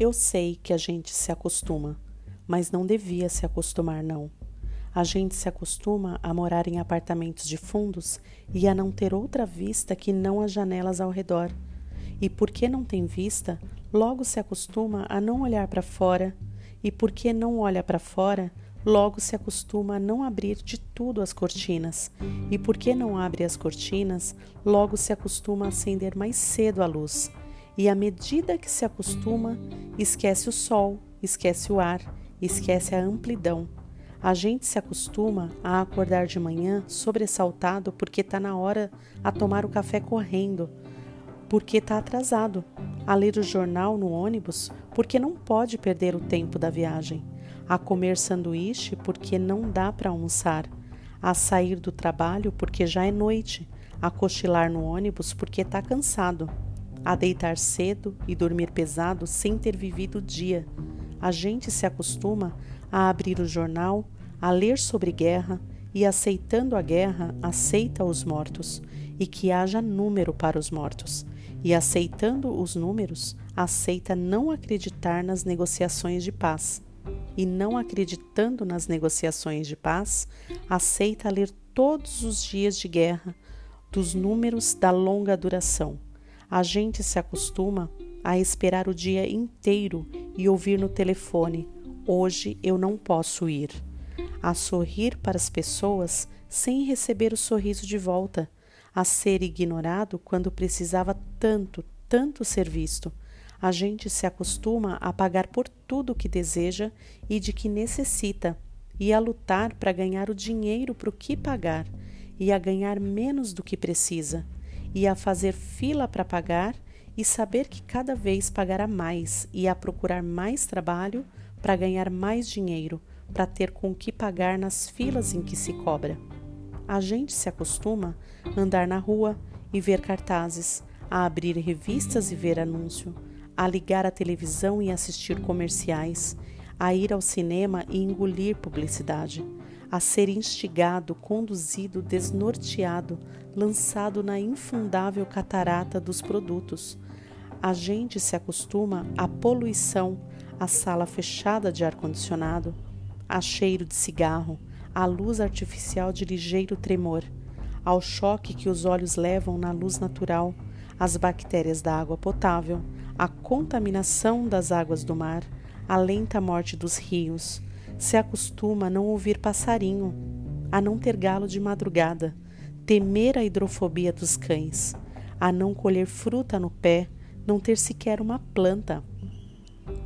Eu sei que a gente se acostuma, mas não devia se acostumar, não. A gente se acostuma a morar em apartamentos de fundos e a não ter outra vista que não as janelas ao redor. E porque não tem vista, logo se acostuma a não olhar para fora, e porque não olha para fora, logo se acostuma a não abrir de tudo as cortinas, e porque não abre as cortinas, logo se acostuma a acender mais cedo a luz. E à medida que se acostuma, esquece o sol, esquece o ar, esquece a amplidão. A gente se acostuma a acordar de manhã sobressaltado porque está na hora a tomar o café correndo, porque está atrasado, a ler o jornal no ônibus porque não pode perder o tempo da viagem, a comer sanduíche porque não dá para almoçar, a sair do trabalho porque já é noite, a cochilar no ônibus porque está cansado, a deitar cedo e dormir pesado sem ter vivido o dia. A gente se acostuma a abrir o jornal, a ler sobre guerra e, aceitando a guerra, aceita os mortos, e que haja número para os mortos. E aceitando os números, aceita não acreditar nas negociações de paz. E não acreditando nas negociações de paz, aceita ler todos os dias de guerra dos números da longa duração. A gente se acostuma a esperar o dia inteiro e ouvir no telefone Hoje eu não posso ir. A sorrir para as pessoas sem receber o sorriso de volta, a ser ignorado quando precisava tanto, tanto ser visto. A gente se acostuma a pagar por tudo o que deseja e de que necessita, e a lutar para ganhar o dinheiro para o que pagar, e a ganhar menos do que precisa, e a fazer fila para pagar e saber que cada vez pagará mais, e a procurar mais trabalho para ganhar mais dinheiro, para ter com que pagar nas filas em que se cobra. A gente se acostuma a andar na rua e ver cartazes, a abrir revistas e ver anúncio, a ligar a televisão e assistir comerciais, a ir ao cinema e engolir publicidade, a ser instigado, conduzido, desnorteado, lançado na infundável catarata dos produtos. A gente se acostuma à poluição, a sala fechada de ar-condicionado, a cheiro de cigarro, a luz artificial de ligeiro tremor, ao choque que os olhos levam na luz natural, as bactérias da água potável, a contaminação das águas do mar, a lenta morte dos rios. Se acostuma a não ouvir passarinho, a não ter galo de madrugada, temer a hidrofobia dos cães, a não colher fruta no pé, não ter sequer uma planta,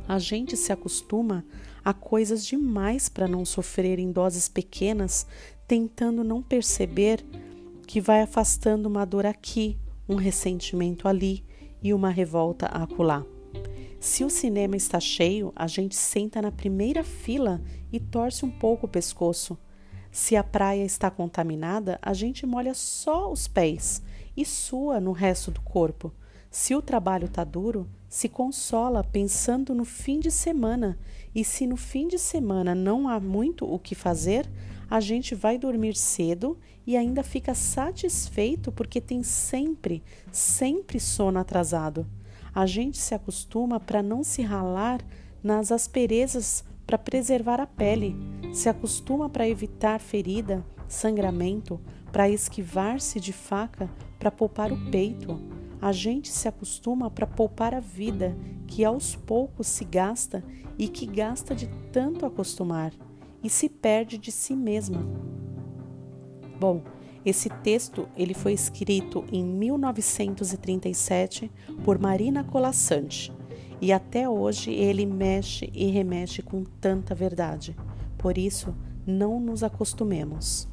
a gente se acostuma a coisas demais para não sofrer em doses pequenas, tentando não perceber que vai afastando uma dor aqui, um ressentimento ali e uma revolta acolá. Se o cinema está cheio, a gente senta na primeira fila e torce um pouco o pescoço. Se a praia está contaminada, a gente molha só os pés e sua no resto do corpo. Se o trabalho está duro, se consola pensando no fim de semana, e se no fim de semana não há muito o que fazer, a gente vai dormir cedo e ainda fica satisfeito porque tem sempre, sempre sono atrasado. A gente se acostuma para não se ralar nas asperezas para preservar a pele, se acostuma para evitar ferida, sangramento, para esquivar-se de faca, para poupar o peito a gente se acostuma para poupar a vida, que aos poucos se gasta e que gasta de tanto acostumar e se perde de si mesma. Bom, esse texto ele foi escrito em 1937 por Marina Colassante e até hoje ele mexe e remexe com tanta verdade. Por isso, não nos acostumemos.